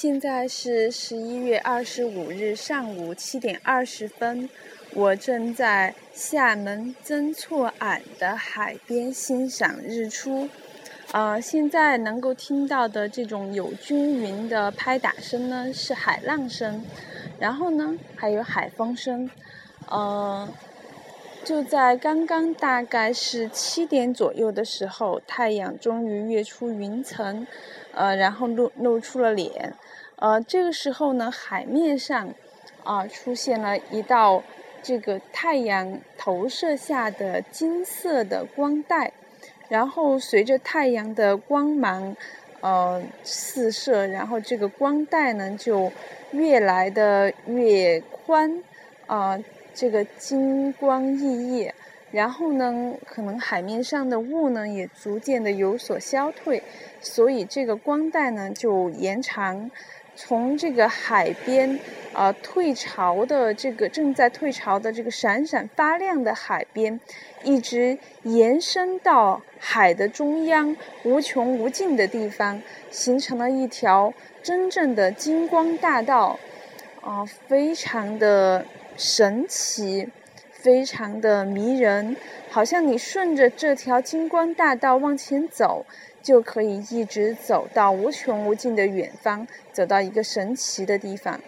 现在是十一月二十五日上午七点二十分，我正在厦门曾厝垵的海边欣赏日出。呃，现在能够听到的这种有均匀的拍打声呢，是海浪声，然后呢，还有海风声。呃，就在刚刚大概是七点左右的时候，太阳终于跃出云层，呃，然后露露出了脸。呃，这个时候呢，海面上啊出现了一道这个太阳投射下的金色的光带。然后随着太阳的光芒，呃，四射，然后这个光带呢就越来的越宽，啊，这个金光熠熠。然后呢，可能海面上的雾呢也逐渐的有所消退，所以这个光带呢就延长。从这个海边，呃，退潮的这个正在退潮的这个闪闪发亮的海边，一直延伸到海的中央无穷无尽的地方，形成了一条真正的金光大道，啊，非常的神奇，非常的迷人，好像你顺着这条金光大道往前走。就可以一直走到无穷无尽的远方，走到一个神奇的地方。